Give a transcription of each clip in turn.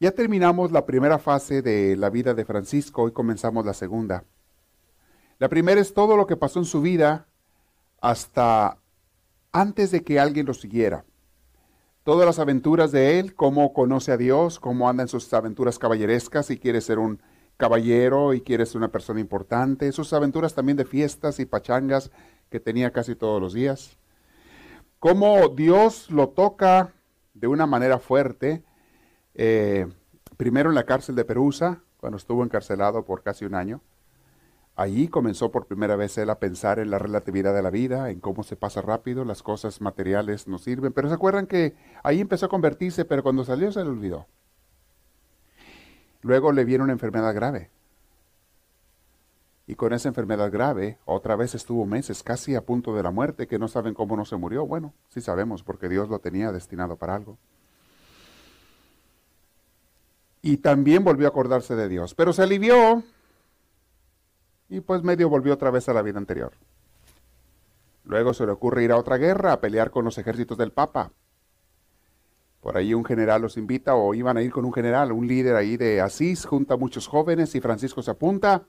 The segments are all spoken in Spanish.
Ya terminamos la primera fase de la vida de Francisco, hoy comenzamos la segunda. La primera es todo lo que pasó en su vida hasta antes de que alguien lo siguiera. Todas las aventuras de él, cómo conoce a Dios, cómo anda en sus aventuras caballerescas y quiere ser un caballero y quiere ser una persona importante. Sus aventuras también de fiestas y pachangas que tenía casi todos los días. Cómo Dios lo toca de una manera fuerte. Eh, primero en la cárcel de Perusa, cuando estuvo encarcelado por casi un año. Allí comenzó por primera vez él a pensar en la relatividad de la vida, en cómo se pasa rápido, las cosas materiales no sirven. Pero se acuerdan que ahí empezó a convertirse, pero cuando salió se le olvidó. Luego le viene una enfermedad grave. Y con esa enfermedad grave, otra vez estuvo meses casi a punto de la muerte, que no saben cómo no se murió. Bueno, sí sabemos, porque Dios lo tenía destinado para algo. Y también volvió a acordarse de Dios. Pero se alivió y pues medio volvió otra vez a la vida anterior. Luego se le ocurre ir a otra guerra, a pelear con los ejércitos del Papa. Por ahí un general los invita o iban a ir con un general, un líder ahí de Asís, junta a muchos jóvenes y Francisco se apunta.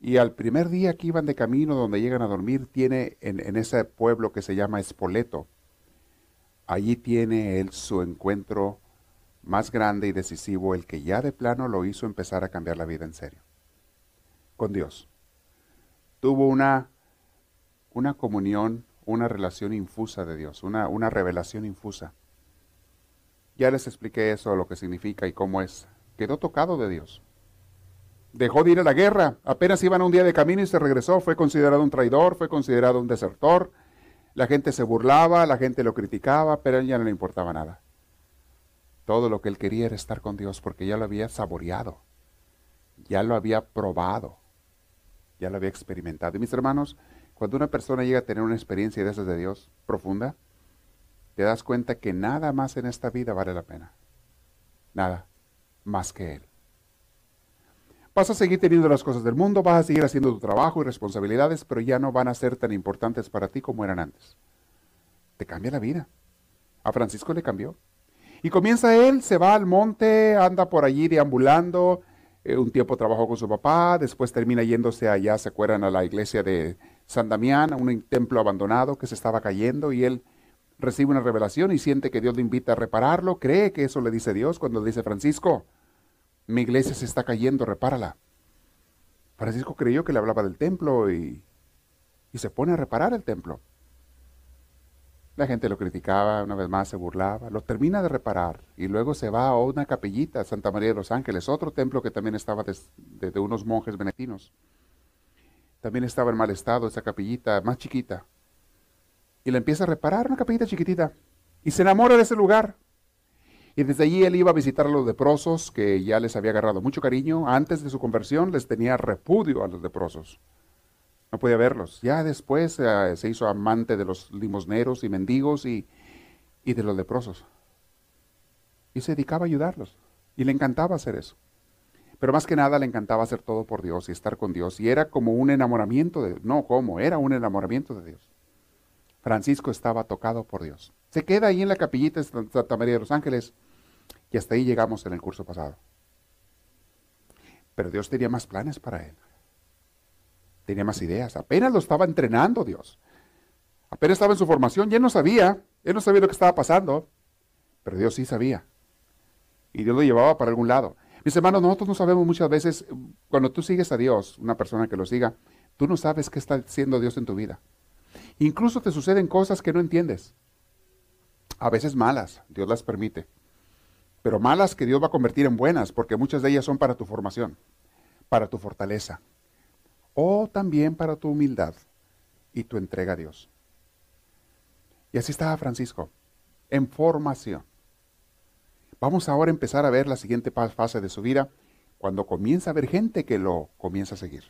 Y al primer día que iban de camino donde llegan a dormir, tiene en, en ese pueblo que se llama Espoleto, allí tiene él su encuentro más grande y decisivo, el que ya de plano lo hizo empezar a cambiar la vida en serio, con Dios tuvo una, una comunión, una relación infusa de Dios, una, una revelación infusa. Ya les expliqué eso, lo que significa y cómo es. Quedó tocado de Dios. Dejó de ir a la guerra. Apenas iban un día de camino y se regresó. Fue considerado un traidor, fue considerado un desertor. La gente se burlaba, la gente lo criticaba, pero a ya no le importaba nada. Todo lo que él quería era estar con Dios porque ya lo había saboreado, ya lo había probado ya lo había experimentado. Y mis hermanos, cuando una persona llega a tener una experiencia de esas de Dios profunda, te das cuenta que nada más en esta vida vale la pena. Nada más que Él. Vas a seguir teniendo las cosas del mundo, vas a seguir haciendo tu trabajo y responsabilidades, pero ya no van a ser tan importantes para ti como eran antes. Te cambia la vida. A Francisco le cambió. Y comienza él, se va al monte, anda por allí deambulando, eh, un tiempo trabajó con su papá, después termina yéndose allá, se acuerdan, a la iglesia de San Damián, a un templo abandonado que se estaba cayendo y él recibe una revelación y siente que Dios le invita a repararlo, cree que eso le dice Dios cuando le dice Francisco, mi iglesia se está cayendo, repárala. Francisco creyó que le hablaba del templo y, y se pone a reparar el templo. La gente lo criticaba, una vez más se burlaba, lo termina de reparar y luego se va a una capellita, Santa María de los Ángeles, otro templo que también estaba de, unos monjes benedictinos. También estaba en mal estado esa capellita, más chiquita. Y la empieza a reparar, una capellita chiquitita. Y se enamora de ese lugar. Y desde allí él iba a visitar a los leprosos, que ya les había agarrado mucho cariño. Antes de su conversión les tenía repudio a los leprosos no podía verlos. Ya después eh, se hizo amante de los limosneros y mendigos y, y de los leprosos. Y se dedicaba a ayudarlos. Y le encantaba hacer eso. Pero más que nada le encantaba hacer todo por Dios y estar con Dios. Y era como un enamoramiento de No, ¿cómo? Era un enamoramiento de Dios. Francisco estaba tocado por Dios. Se queda ahí en la capillita de Santa María de los Ángeles. Y hasta ahí llegamos en el curso pasado. Pero Dios tenía más planes para él tenía más ideas. Apenas lo estaba entrenando Dios. Apenas estaba en su formación y él no sabía. Él no sabía lo que estaba pasando. Pero Dios sí sabía. Y Dios lo llevaba para algún lado. Mis hermanos, nosotros no sabemos muchas veces, cuando tú sigues a Dios, una persona que lo siga, tú no sabes qué está haciendo Dios en tu vida. Incluso te suceden cosas que no entiendes. A veces malas, Dios las permite. Pero malas que Dios va a convertir en buenas, porque muchas de ellas son para tu formación, para tu fortaleza, o también para tu humildad y tu entrega a Dios. Y así estaba Francisco, en formación. Vamos ahora a empezar a ver la siguiente fase de su vida, cuando comienza a haber gente que lo comienza a seguir.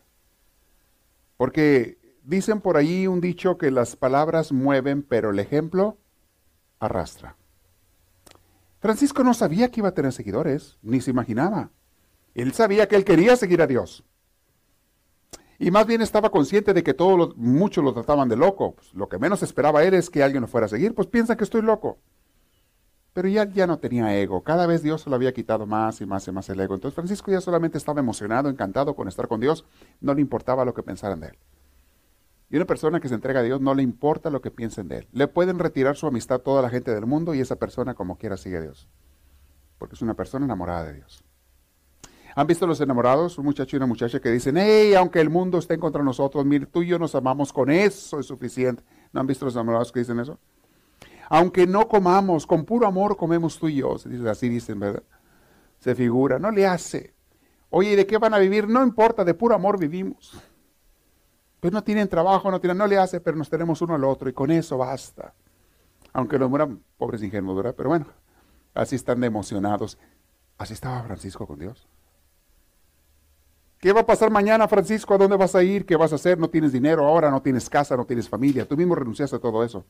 Porque dicen por ahí un dicho que las palabras mueven, pero el ejemplo arrastra. Francisco no sabía que iba a tener seguidores, ni se imaginaba. Él sabía que él quería seguir a Dios. Y más bien estaba consciente de que todos muchos lo trataban de loco. Pues, lo que menos esperaba él es que alguien lo fuera a seguir, pues piensa que estoy loco. Pero ya, ya no tenía ego. Cada vez Dios se lo había quitado más y más y más el ego. Entonces Francisco ya solamente estaba emocionado, encantado con estar con Dios. No le importaba lo que pensaran de él. Y una persona que se entrega a Dios no le importa lo que piensen de él. Le pueden retirar su amistad toda la gente del mundo y esa persona como quiera sigue a Dios. Porque es una persona enamorada de Dios. ¿Han visto los enamorados? Un muchacho y una muchacha que dicen, hey, aunque el mundo esté contra nosotros, mire, tú y yo nos amamos, con eso es suficiente. ¿No han visto los enamorados que dicen eso? Aunque no comamos, con puro amor comemos tú y yo. Así dicen, ¿verdad? Se figura, no le hace. Oye, ¿y de qué van a vivir? No importa, de puro amor vivimos. Pues no tienen trabajo, no tienen, no le hace, pero nos tenemos uno al otro y con eso basta. Aunque los mueran pobres ingenuos, ¿verdad? Pero bueno, así están emocionados. Así estaba Francisco con Dios. ¿Qué va a pasar mañana, Francisco? ¿A dónde vas a ir? ¿Qué vas a hacer? No tienes dinero ahora, no tienes casa, no tienes familia. Tú mismo renunciaste a todo eso.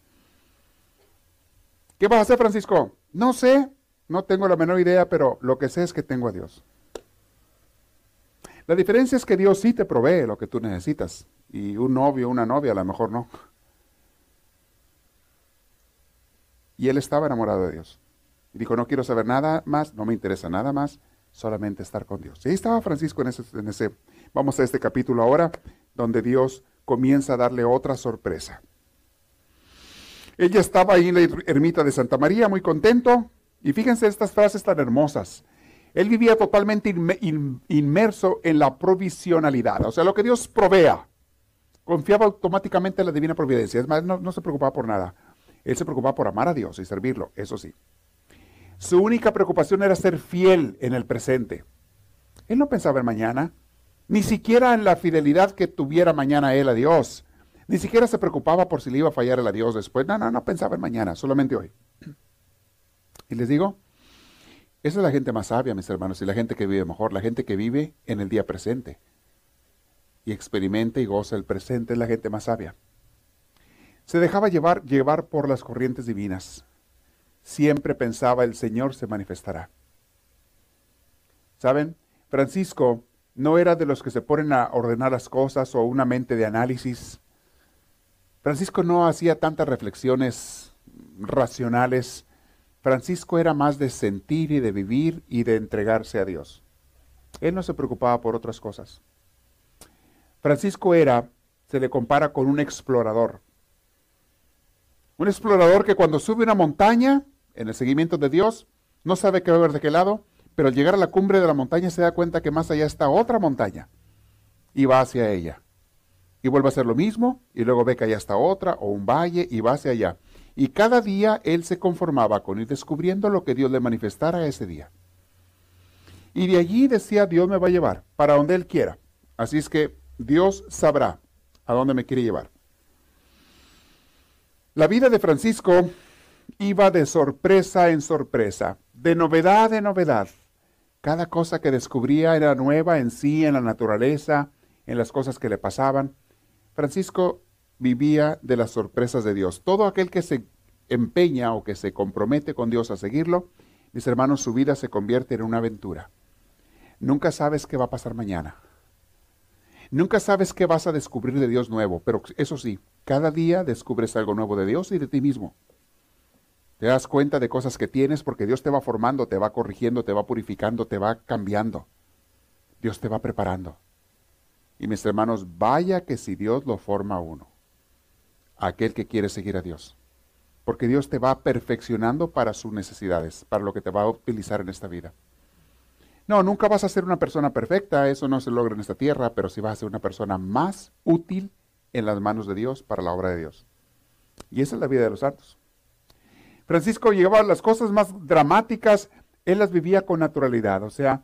¿Qué vas a hacer, Francisco? No sé, no tengo la menor idea, pero lo que sé es que tengo a Dios. La diferencia es que Dios sí te provee lo que tú necesitas y un novio, una novia a lo mejor no. Y él estaba enamorado de Dios. Y dijo, no quiero saber nada más, no me interesa nada más, solamente estar con Dios. Y ahí estaba Francisco en ese, vamos a este capítulo ahora, donde Dios comienza a darle otra sorpresa. Ella estaba ahí en la ermita de Santa María, muy contento. Y fíjense estas frases tan hermosas. Él vivía totalmente inmerso en la provisionalidad, o sea, lo que Dios provea. Confiaba automáticamente en la divina providencia. Es más, no, no se preocupaba por nada. Él se preocupaba por amar a Dios y servirlo, eso sí. Su única preocupación era ser fiel en el presente. Él no pensaba en mañana, ni siquiera en la fidelidad que tuviera mañana él a Dios. Ni siquiera se preocupaba por si le iba a fallar el a Dios después. No, no, no pensaba en mañana, solamente hoy. Y les digo, esa es la gente más sabia, mis hermanos, y la gente que vive mejor, la gente que vive en el día presente. Y experimenta y goza el presente es la gente más sabia. Se dejaba llevar, llevar por las corrientes divinas. Siempre pensaba el Señor se manifestará. ¿Saben? Francisco no era de los que se ponen a ordenar las cosas o una mente de análisis Francisco no hacía tantas reflexiones racionales. Francisco era más de sentir y de vivir y de entregarse a Dios. Él no se preocupaba por otras cosas. Francisco era, se le compara con un explorador. Un explorador que cuando sube una montaña, en el seguimiento de Dios, no sabe qué va a ver de qué lado, pero al llegar a la cumbre de la montaña se da cuenta que más allá está otra montaña y va hacia ella y vuelve a hacer lo mismo, y luego ve que allá está otra, o un valle, y va hacia allá. Y cada día él se conformaba con ir descubriendo lo que Dios le manifestara ese día. Y de allí decía, Dios me va a llevar, para donde Él quiera. Así es que Dios sabrá a dónde me quiere llevar. La vida de Francisco iba de sorpresa en sorpresa, de novedad en novedad. Cada cosa que descubría era nueva en sí, en la naturaleza, en las cosas que le pasaban. Francisco vivía de las sorpresas de Dios. Todo aquel que se empeña o que se compromete con Dios a seguirlo, mis hermanos, su vida se convierte en una aventura. Nunca sabes qué va a pasar mañana. Nunca sabes qué vas a descubrir de Dios nuevo, pero eso sí, cada día descubres algo nuevo de Dios y de ti mismo. Te das cuenta de cosas que tienes porque Dios te va formando, te va corrigiendo, te va purificando, te va cambiando. Dios te va preparando. Y mis hermanos, vaya que si Dios lo forma a uno, aquel que quiere seguir a Dios. Porque Dios te va perfeccionando para sus necesidades, para lo que te va a utilizar en esta vida. No, nunca vas a ser una persona perfecta, eso no se logra en esta tierra, pero sí vas a ser una persona más útil en las manos de Dios para la obra de Dios. Y esa es la vida de los santos. Francisco llevaba las cosas más dramáticas, él las vivía con naturalidad, o sea,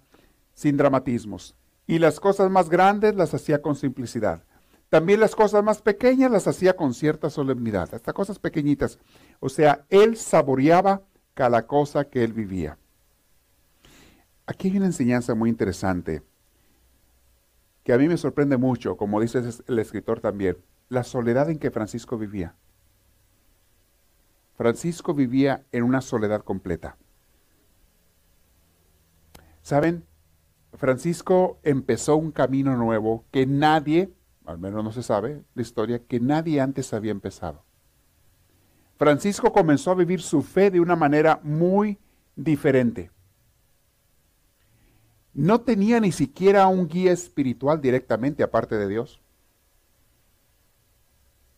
sin dramatismos y las cosas más grandes las hacía con simplicidad. También las cosas más pequeñas las hacía con cierta solemnidad, hasta cosas pequeñitas. O sea, él saboreaba cada cosa que él vivía. Aquí hay una enseñanza muy interesante que a mí me sorprende mucho, como dice el escritor también, la soledad en que Francisco vivía. Francisco vivía en una soledad completa. ¿Saben? Francisco empezó un camino nuevo que nadie, al menos no se sabe la historia, que nadie antes había empezado. Francisco comenzó a vivir su fe de una manera muy diferente. No tenía ni siquiera un guía espiritual directamente aparte de Dios.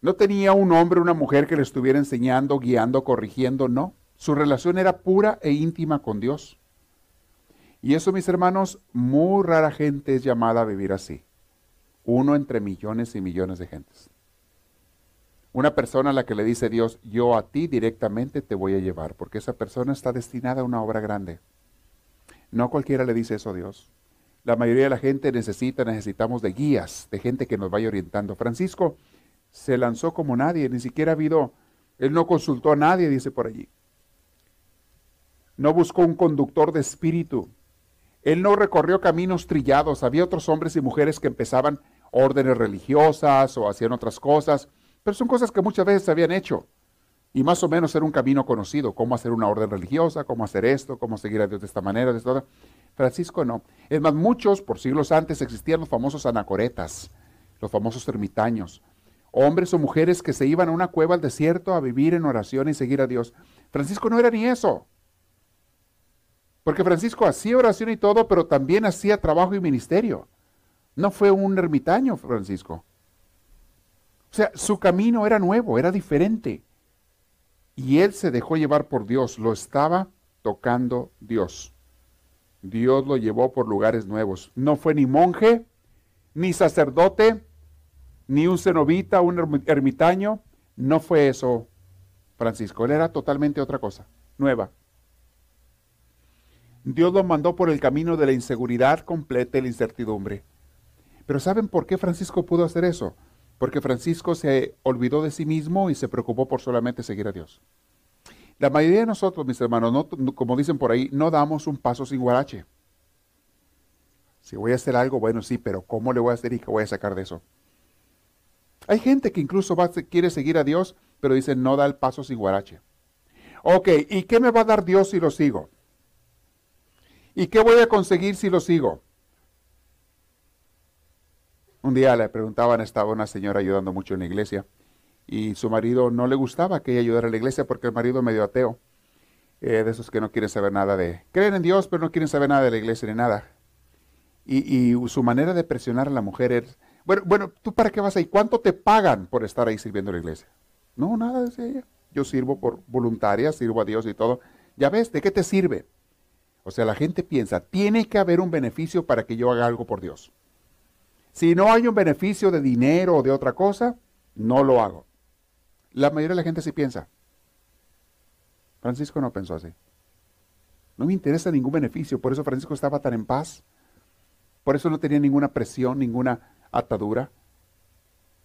No tenía un hombre una mujer que le estuviera enseñando, guiando, corrigiendo, no. Su relación era pura e íntima con Dios. Y eso, mis hermanos, muy rara gente es llamada a vivir así. Uno entre millones y millones de gentes. Una persona a la que le dice Dios, yo a ti directamente te voy a llevar, porque esa persona está destinada a una obra grande. No cualquiera le dice eso a Dios. La mayoría de la gente necesita, necesitamos de guías, de gente que nos vaya orientando. Francisco se lanzó como nadie, ni siquiera ha habido, él no consultó a nadie, dice por allí. No buscó un conductor de espíritu. Él no recorrió caminos trillados. Había otros hombres y mujeres que empezaban órdenes religiosas o hacían otras cosas, pero son cosas que muchas veces se habían hecho. Y más o menos era un camino conocido, cómo hacer una orden religiosa, cómo hacer esto, cómo seguir a Dios de esta manera, de esta Francisco no. Es más, muchos, por siglos antes, existían los famosos anacoretas, los famosos ermitaños, hombres o mujeres que se iban a una cueva al desierto a vivir en oración y seguir a Dios. Francisco no era ni eso. Porque Francisco hacía oración y todo, pero también hacía trabajo y ministerio. No fue un ermitaño, Francisco. O sea, su camino era nuevo, era diferente. Y él se dejó llevar por Dios, lo estaba tocando Dios. Dios lo llevó por lugares nuevos. No fue ni monje, ni sacerdote, ni un cenobita, un ermitaño. No fue eso, Francisco. Él era totalmente otra cosa, nueva. Dios lo mandó por el camino de la inseguridad completa y la incertidumbre. Pero ¿saben por qué Francisco pudo hacer eso? porque Francisco se olvidó de sí mismo y se preocupó por solamente seguir a Dios. La mayoría de nosotros, mis hermanos, como dicen por ahí, no damos un paso sin guarache. Si voy a hacer algo, bueno, sí, pero ¿cómo le voy a hacer y qué voy a sacar de eso? Hay gente que incluso quiere seguir a Dios, pero dice no da el paso sin guarache. Ok, ¿y qué me va a dar Dios si lo sigo? ¿Y qué voy a conseguir si lo sigo? Un día le preguntaban, estaba una señora ayudando mucho en la iglesia y su marido no le gustaba que ella ayudara a la iglesia porque el marido medio ateo, eh, de esos que no quieren saber nada de, creen en Dios pero no quieren saber nada de la iglesia ni nada. Y, su manera de presionar a la mujer es, bueno, bueno, ¿tú para qué vas ahí? ¿Cuánto te pagan por estar ahí sirviendo a la iglesia? No, nada, decía ella. Yo sirvo por voluntaria, sirvo a Dios y todo. Ya ves, ¿de qué te sirve? O sea, la gente piensa, tiene que haber un beneficio para que yo haga algo por Dios. Si no hay un beneficio de dinero o de otra cosa, no lo hago. La mayoría de la gente sí piensa. Francisco no pensó así. No me interesa ningún beneficio, por eso Francisco estaba tan en paz. Por eso no tenía ninguna presión, ninguna atadura,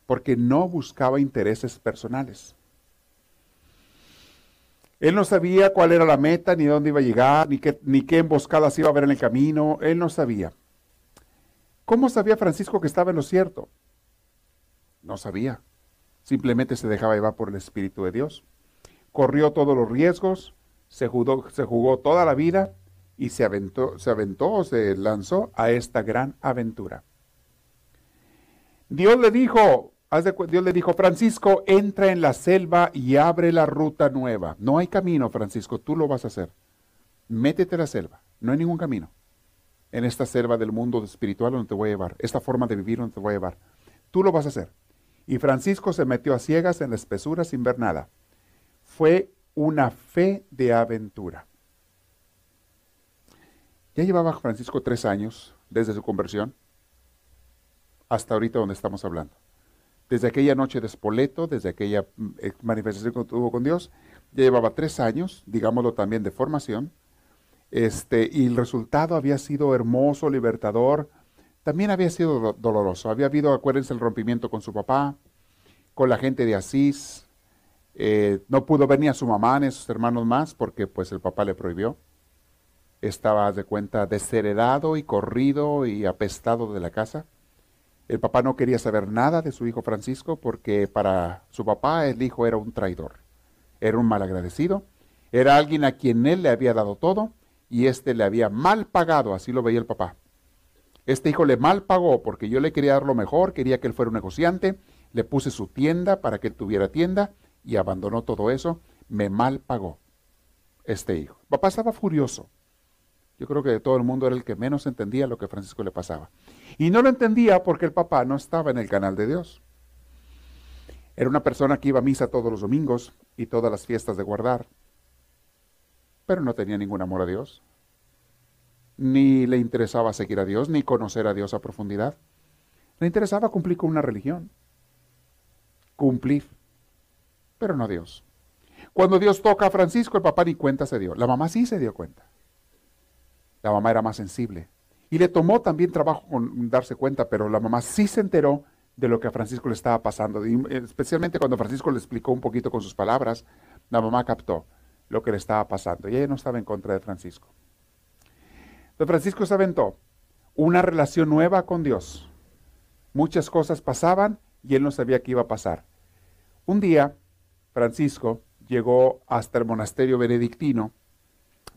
porque no buscaba intereses personales. Él no sabía cuál era la meta, ni dónde iba a llegar, ni qué, ni qué emboscadas iba a haber en el camino. Él no sabía. ¿Cómo sabía Francisco que estaba en lo cierto? No sabía. Simplemente se dejaba llevar por el Espíritu de Dios. Corrió todos los riesgos, se jugó, se jugó toda la vida y se aventó, se aventó, se lanzó a esta gran aventura. Dios le dijo, Dios le dijo, Francisco, entra en la selva y abre la ruta nueva. No hay camino, Francisco, tú lo vas a hacer. Métete a la selva, no hay ningún camino en esta selva del mundo espiritual donde te voy a llevar, esta forma de vivir donde te voy a llevar. Tú lo vas a hacer. Y Francisco se metió a ciegas en la espesura sin ver nada. Fue una fe de aventura. Ya llevaba Francisco tres años desde su conversión hasta ahorita donde estamos hablando. Desde aquella noche de Espoleto, desde aquella mm, manifestación que tuvo con Dios, ya llevaba tres años, digámoslo también, de formación, este, y el resultado había sido hermoso, libertador. También había sido doloroso. Había habido, acuérdense, el rompimiento con su papá, con la gente de Asís. Eh, no pudo ver ni a su mamá ni a sus hermanos más porque pues el papá le prohibió. Estaba de cuenta desheredado y corrido y apestado de la casa. El papá no quería saber nada de su hijo Francisco porque para su papá el hijo era un traidor, era un malagradecido, era alguien a quien él le había dado todo y éste le había mal pagado, así lo veía el papá. Este hijo le mal pagó porque yo le quería dar lo mejor, quería que él fuera un negociante, le puse su tienda para que él tuviera tienda y abandonó todo eso, me mal pagó este hijo. Papá estaba furioso. Yo creo que de todo el mundo era el que menos entendía lo que Francisco le pasaba. Y no lo entendía porque el papá no estaba en el canal de Dios. Era una persona que iba a misa todos los domingos y todas las fiestas de guardar, pero no tenía ningún amor a Dios. Ni le interesaba seguir a Dios, ni conocer a Dios a profundidad. Le interesaba cumplir con una religión. Cumplir, pero no a Dios. Cuando Dios toca a Francisco, el papá ni cuenta se dio. La mamá sí se dio cuenta. La mamá era más sensible. Y le tomó también trabajo con darse cuenta, pero la mamá sí se enteró de lo que a Francisco le estaba pasando. Y especialmente cuando Francisco le explicó un poquito con sus palabras, la mamá captó lo que le estaba pasando. Y ella no estaba en contra de Francisco. Entonces Francisco se aventó una relación nueva con Dios. Muchas cosas pasaban y él no sabía qué iba a pasar. Un día, Francisco llegó hasta el monasterio benedictino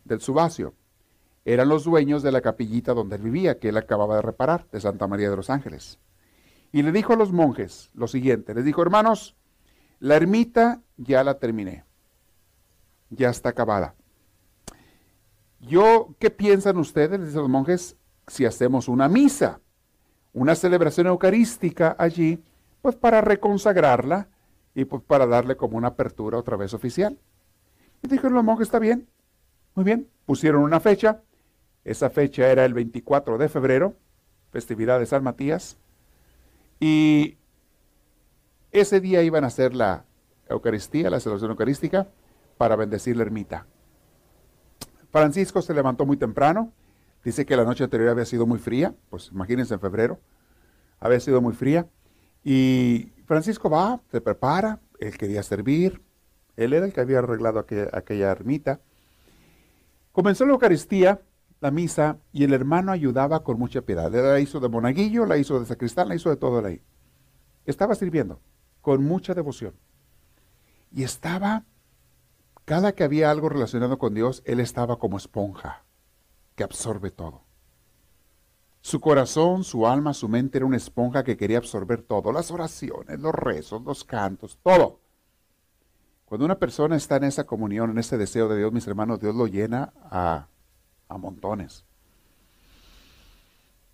del Subacio. Eran los dueños de la capillita donde él vivía, que él acababa de reparar, de Santa María de los Ángeles. Y le dijo a los monjes lo siguiente, les dijo, hermanos, la ermita ya la terminé, ya está acabada. Yo, ¿qué piensan ustedes, les los monjes, si hacemos una misa, una celebración eucarística allí, pues para reconsagrarla y pues para darle como una apertura otra vez oficial. Y dijeron los monjes, está bien, muy bien, pusieron una fecha, esa fecha era el 24 de febrero, festividad de San Matías, y ese día iban a hacer la Eucaristía, la celebración eucarística, para bendecir la ermita. Francisco se levantó muy temprano, dice que la noche anterior había sido muy fría, pues imagínense en febrero, había sido muy fría, y Francisco va, se prepara, él quería servir, él era el que había arreglado aquella, ermita. Comenzó la Eucaristía, la misa, y el hermano ayudaba con mucha piedad. La hizo de monaguillo, la hizo de sacristán, la hizo de todo ahí. Estaba sirviendo con mucha devoción. Y estaba, cada que había algo relacionado con Dios, él estaba como esponja, que absorbe todo. Su corazón, su alma, su mente era una esponja que quería absorber todo, las oraciones, los rezos, los cantos, todo. Cuando una persona está en esa comunión, en ese deseo de Dios, mis hermanos, Dios lo llena a, a montones.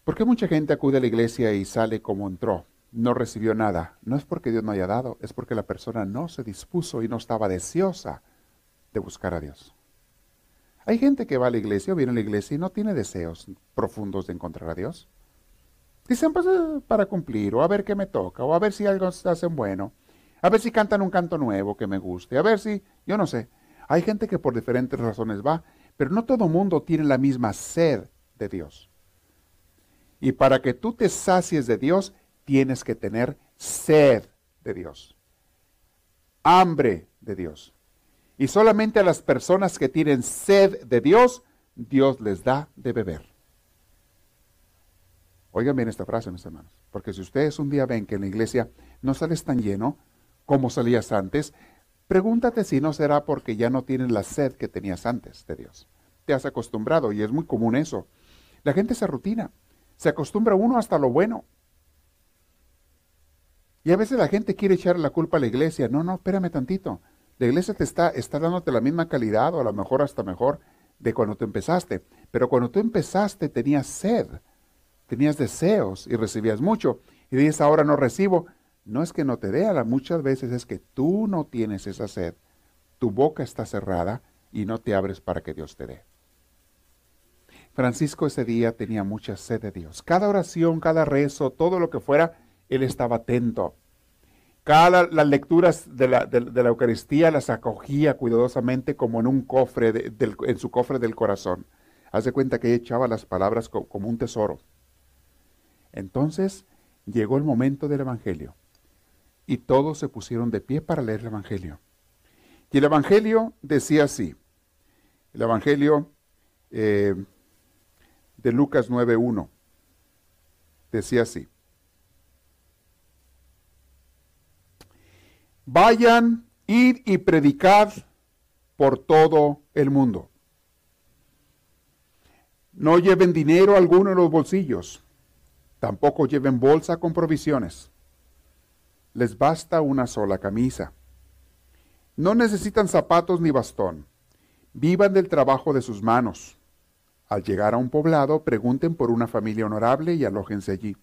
¿Por qué mucha gente acude a la iglesia y sale como entró? No recibió nada. No es porque Dios no haya dado, es porque la persona no se dispuso y no estaba deseosa de buscar a Dios. Hay gente que va a la iglesia o viene a la iglesia y no tiene deseos profundos de encontrar a Dios. Dicen, pues eh, para cumplir, o a ver qué me toca, o a ver si algo se hacen bueno, a ver si cantan un canto nuevo que me guste, a ver si, yo no sé. Hay gente que por diferentes razones va, pero no todo mundo tiene la misma sed de Dios. Y para que tú te sacies de Dios, tienes que tener sed de Dios, hambre de Dios. Y solamente a las personas que tienen sed de Dios, Dios les da de beber. Oigan bien esta frase, mis hermanos, porque si ustedes un día ven que en la iglesia no sales tan lleno como salías antes, pregúntate si no será porque ya no tienes la sed que tenías antes de Dios. Te has acostumbrado y es muy común eso. La gente se rutina, se acostumbra uno hasta lo bueno. Y a veces la gente quiere echar la culpa a la iglesia. No, no, espérame tantito. La iglesia te está, está dándote la misma calidad o a lo mejor hasta mejor de cuando tú empezaste. Pero cuando tú empezaste tenías sed, tenías deseos y recibías mucho. Y dices, ahora no recibo. No es que no te dé, muchas veces es que tú no tienes esa sed. Tu boca está cerrada y no te abres para que Dios te dé. Francisco ese día tenía mucha sed de Dios. Cada oración, cada rezo, todo lo que fuera, él estaba atento. Cada las lecturas de la, Eucaristía las acogía cuidadosamente como en un cofre, en su cofre del corazón. Haz de cuenta que echaba las palabras como un tesoro. Entonces llegó el momento del Evangelio y todos se pusieron de pie para leer el Evangelio. Y el Evangelio decía así, el Evangelio eh, de Lucas 9.1, decía así, vayan, id y predicad por todo el mundo. No lleven dinero alguno en los bolsillos, tampoco lleven bolsa con provisiones. Les basta una sola camisa. No necesitan zapatos ni bastón. Vivan del trabajo de sus manos. Al llegar a un poblado, pregunten por una familia honorable y alójense allí.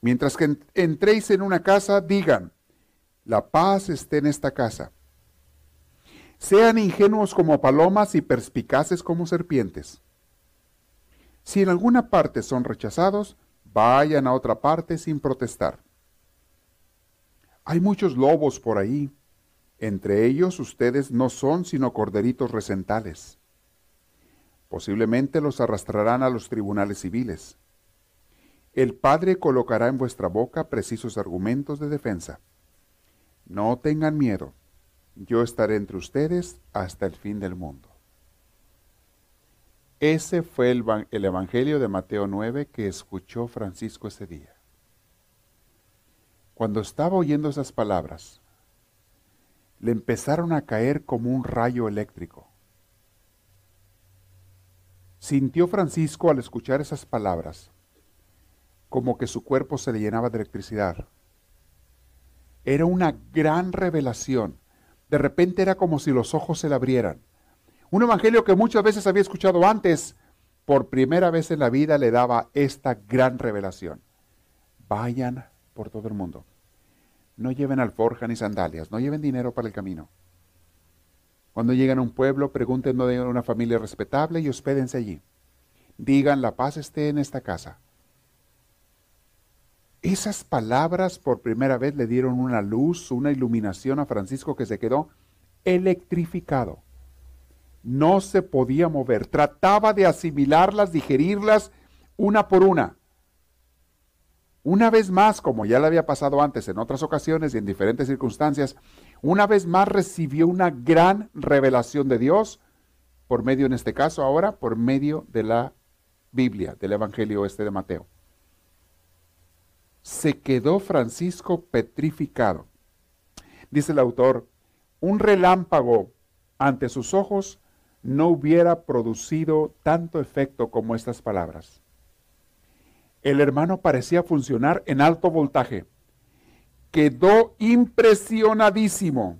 Mientras que entréis en una casa, digan, la paz esté en esta casa. Sean ingenuos como palomas y perspicaces como serpientes. Si en alguna parte son rechazados, vayan a otra parte sin protestar. Hay muchos lobos por ahí. Entre ellos ustedes no son sino corderitos recentales. Posiblemente los arrastrarán a los tribunales civiles. El Padre colocará en vuestra boca precisos argumentos de defensa. No tengan miedo, yo estaré entre ustedes hasta el fin del mundo. Ese fue el, el, Evangelio de Mateo 9 que escuchó Francisco ese día. Cuando estaba oyendo esas palabras, le empezaron a caer como un rayo eléctrico. Sintió Francisco al escuchar esas palabras como que su cuerpo se le llenaba de electricidad. Era una gran revelación. De repente era como si los ojos se le abrieran. Un evangelio que muchas veces había escuchado antes, por primera vez en la vida le daba esta gran revelación. Vayan por todo el mundo. No lleven alforja ni sandalias, no lleven dinero para el camino. Cuando llegan a un pueblo, pregunten de una familia respetable y hospédense allí. Digan, la paz esté en esta casa. Esas palabras por primera vez le dieron una luz, una iluminación a Francisco que se quedó electrificado. No se podía mover. Trataba de asimilarlas, digerirlas una por una. Una vez más, como ya le había pasado antes en otras ocasiones y en diferentes circunstancias, una vez más recibió una gran revelación de Dios por medio, en este caso ahora, por medio de la Biblia, del Evangelio este de Mateo. Se quedó Francisco petrificado. Dice el autor, un relámpago ante sus ojos no hubiera producido tanto efecto como estas palabras. El hermano parecía funcionar en alto voltaje quedó impresionadísimo.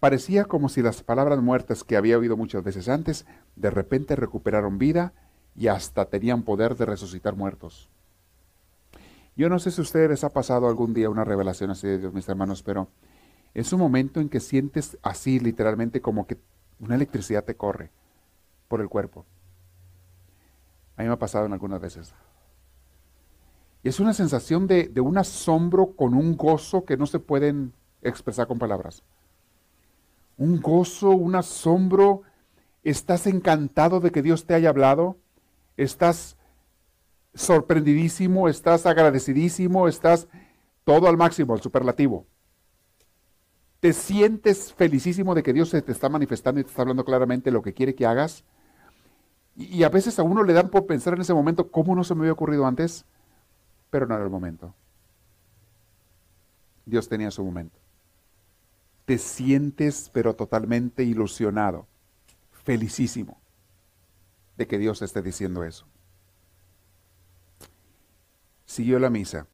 Parecía como si las palabras muertas que había oído muchas veces antes, de repente recuperaron vida y hasta tenían poder de resucitar muertos. Yo no sé si a ustedes les ha pasado algún día una revelación así de Dios, mis hermanos, pero es un momento en que sientes así literalmente como que una electricidad te corre por el cuerpo. A mí me ha pasado en algunas veces. Es una sensación de, un asombro con un gozo que no se pueden expresar con palabras. Un gozo, un asombro. Estás encantado de que Dios te haya hablado. Estás sorprendidísimo, estás agradecidísimo, estás todo al máximo, al superlativo. Te sientes felicísimo de que Dios se te está manifestando y te está hablando claramente lo que quiere que hagas. Y, a veces a uno le dan por pensar en ese momento, ¿cómo no se me había ocurrido antes? pero no era el momento. Dios tenía su momento. Te sientes pero totalmente ilusionado, felicísimo de que Dios esté diciendo eso. Siguió la misa,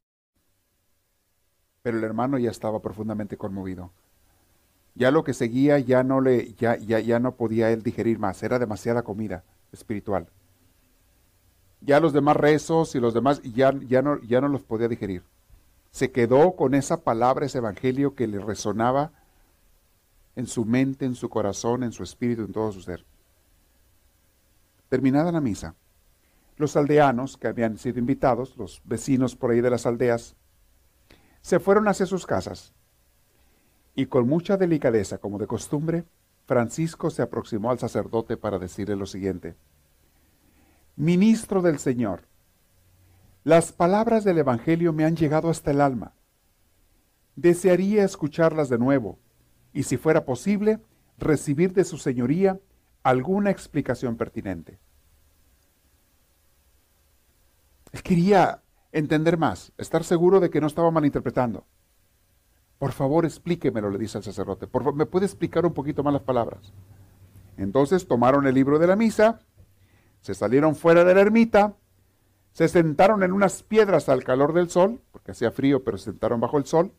pero el hermano ya estaba profundamente conmovido. Ya lo que seguía ya no le ya, ya, ya no podía él digerir más, era demasiada comida espiritual ya los demás rezos y los demás ya, ya, no, ya no los podía digerir. Se quedó con esa palabra, ese evangelio que le resonaba en su mente, en su corazón, en su espíritu, en todo su ser. Terminada la misa, los aldeanos que habían sido invitados, los vecinos por ahí de las aldeas, se fueron hacia sus casas y con mucha delicadeza, como de costumbre, Francisco se aproximó al sacerdote para decirle lo siguiente ministro del Señor. Las palabras del Evangelio me han llegado hasta el alma. Desearía escucharlas de nuevo y, si fuera posible, recibir de su señoría alguna explicación pertinente. Quería entender más, estar seguro de que no estaba malinterpretando. Por favor, explíquemelo, le dice al sacerdote. ¿me puede explicar un poquito más las palabras? Entonces tomaron el libro de la misa, se salieron fuera de la ermita, se sentaron en unas piedras al calor del sol, porque hacía frío, pero se sentaron bajo el sol,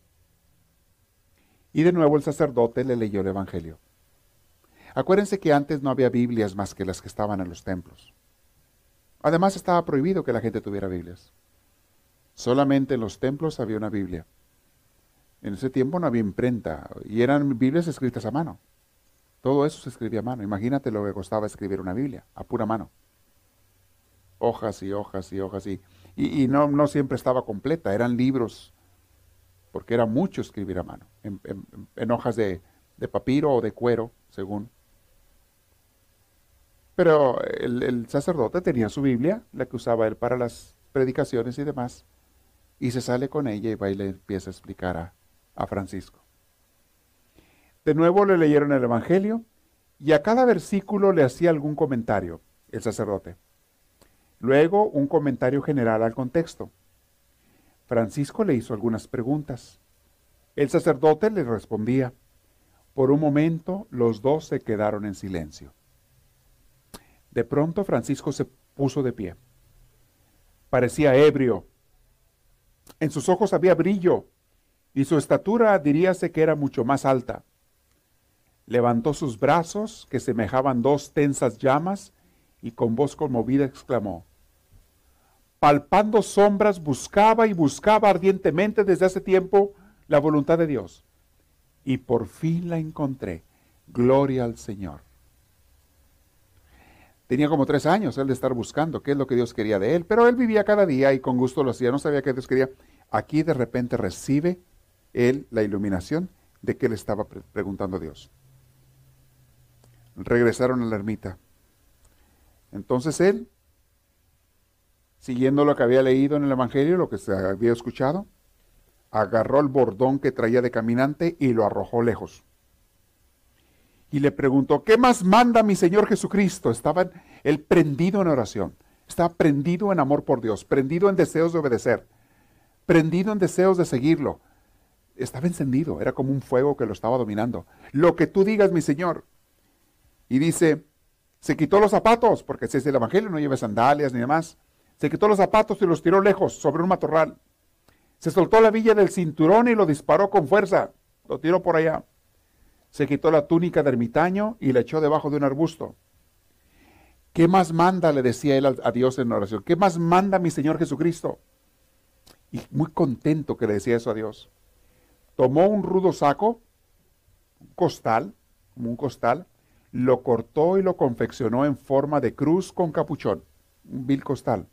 y de nuevo el sacerdote le leyó el Evangelio. Acuérdense que antes no había Biblias más que las que estaban en los templos. Además estaba prohibido que la gente tuviera Biblias. Solamente en los templos había una Biblia. En ese tiempo no había imprenta y eran Biblias escritas a mano. Todo eso se escribía a mano. Imagínate lo que costaba escribir una Biblia, a pura mano. Hojas y hojas y hojas y, y, no, no, siempre estaba completa, eran libros, porque era mucho escribir a mano, en, hojas de, de papiro o de cuero, según. Pero el, sacerdote tenía su Biblia, la que usaba él para las predicaciones y demás, y se sale con ella y va y le empieza a explicar a, a Francisco. De nuevo le leyeron el Evangelio y a cada versículo le hacía algún comentario el sacerdote. Luego un comentario general al contexto. Francisco le hizo algunas preguntas. El sacerdote le respondía. Por un momento los dos se quedaron en silencio. De pronto Francisco se puso de pie. Parecía ebrio. En sus ojos había brillo y su estatura diríase que era mucho más alta. Levantó sus brazos, que semejaban dos tensas llamas, y con voz conmovida exclamó, palpando sombras, buscaba y buscaba ardientemente desde hace tiempo la voluntad de Dios. Y por fin la encontré. Gloria al Señor. Tenía como tres años él de estar buscando qué es lo que Dios quería de él, pero él vivía cada día y con gusto lo hacía, no sabía qué Dios quería. Aquí de repente recibe él la iluminación de que le estaba preguntando a Dios. Regresaron a la ermita. Entonces él, siguiendo lo que había leído en el Evangelio, lo que se había escuchado, agarró el bordón que traía de caminante y lo arrojó lejos y le preguntó, ¿qué más manda mi Señor Jesucristo? Estaba él prendido en oración, estaba prendido en amor por Dios, prendido en deseos de obedecer, prendido en deseos de seguirlo. Estaba encendido, era como un fuego que lo estaba dominando. Lo que tú digas, mi Señor. Y dice, se quitó los zapatos, porque si es el Evangelio no lleva sandalias ni demás. Se quitó los zapatos y los tiró lejos, sobre un matorral. Se soltó la villa del cinturón y lo disparó con fuerza. Lo tiró por allá se quitó la túnica de ermitaño y la echó debajo de un arbusto. ¿Qué más manda? le decía él a Dios en oración. ¿Qué más manda mi Señor Jesucristo? Y muy contento que le decía eso a Dios. Tomó un rudo saco, un costal, como un costal, lo cortó y lo confeccionó en forma de cruz con capuchón, un vil costal,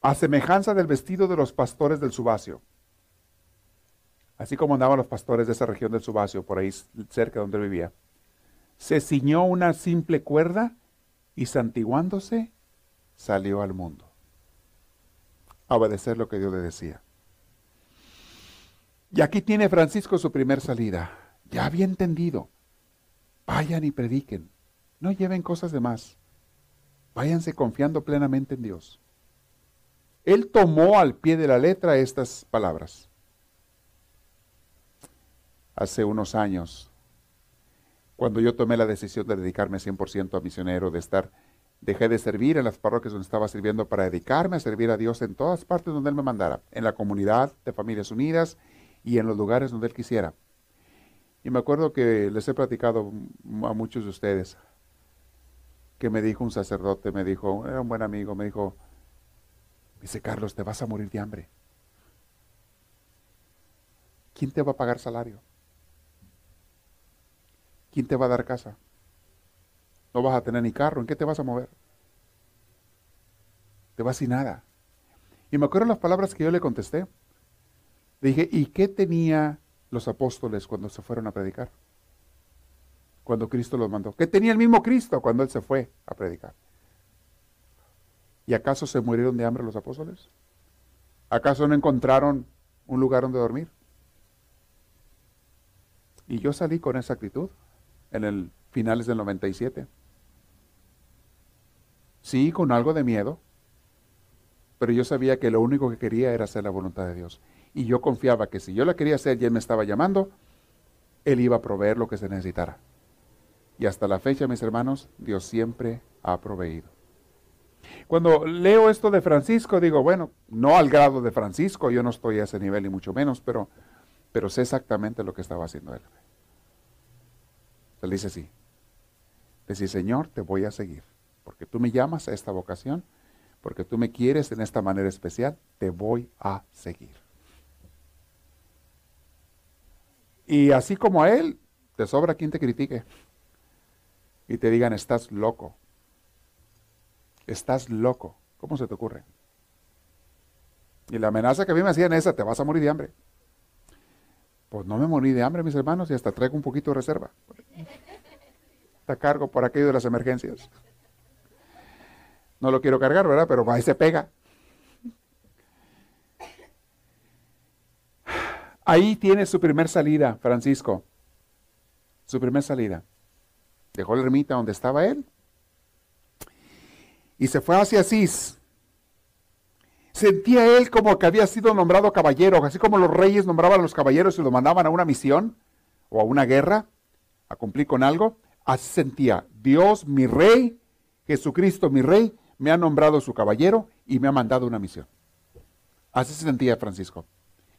a semejanza del vestido de los pastores del Subacio así como andaban los pastores de esa región del Subacio, por ahí cerca donde vivía, se ciñó una simple cuerda y santiguándose salió al mundo. A obedecer lo que Dios le decía. Y aquí tiene Francisco su primer salida. Ya había entendido. Vayan y prediquen. No lleven cosas de más. Váyanse confiando plenamente en Dios. Él tomó al pie de la letra estas palabras hace unos años, cuando yo tomé la decisión de dedicarme 100% a misionero, de estar, dejé de servir en las parroquias donde estaba sirviendo para dedicarme a servir a Dios en todas partes donde Él me mandara, en la comunidad de Familias Unidas y en los lugares donde Él quisiera. Y me acuerdo que les he platicado a muchos de ustedes que me dijo un sacerdote, me dijo, era un buen amigo, me dijo, dice Carlos, te vas a morir de hambre. ¿Quién te va a pagar salario? ¿quién te va a dar casa? No vas a tener ni carro, ¿en qué te vas a mover? Te vas sin nada. Y me acuerdo las palabras que yo le contesté. Le dije, ¿y qué tenía los apóstoles cuando se fueron a predicar? Cuando Cristo los mandó. ¿Qué tenía el mismo Cristo cuando Él se fue a predicar? ¿Y acaso se murieron de hambre los apóstoles? ¿Acaso no encontraron un lugar donde dormir? Y yo salí con esa actitud en el finales del 97. Sí, con algo de miedo, pero yo sabía que lo único que quería era hacer la voluntad de Dios. Y yo confiaba que si yo la quería hacer y él me estaba llamando, él iba a proveer lo que se necesitara. Y hasta la fecha, mis hermanos, Dios siempre ha proveído. Cuando leo esto de Francisco, digo, bueno, no al grado de Francisco, yo no estoy a ese nivel ni mucho menos, pero, pero sé exactamente lo que estaba haciendo él. Él dice así, dice, Señor, te voy a seguir, porque tú me llamas a esta vocación, porque tú me quieres en esta manera especial, te voy a seguir. Y así como a él, te sobra quien te critique y te digan, estás loco, estás loco. ¿Cómo se te ocurre? Y la amenaza que a mí me hacían esa, te vas a morir de hambre. Pues no me morí de hambre, mis hermanos, y hasta traigo un poquito de reserva. Te cargo por aquello de las emergencias. No lo quiero cargar, ¿verdad? Pero ahí se pega. Ahí tiene su primer salida, Francisco. Su primer salida. Dejó la ermita donde estaba él y se fue hacia Asís. Sentía él como que había sido nombrado caballero, así como los reyes nombraban a los caballeros y lo mandaban a una misión o a una guerra, a cumplir con algo. Así sentía, Dios, mi rey, Jesucristo, mi rey, me ha nombrado su caballero y me ha mandado una misión. Así se sentía Francisco.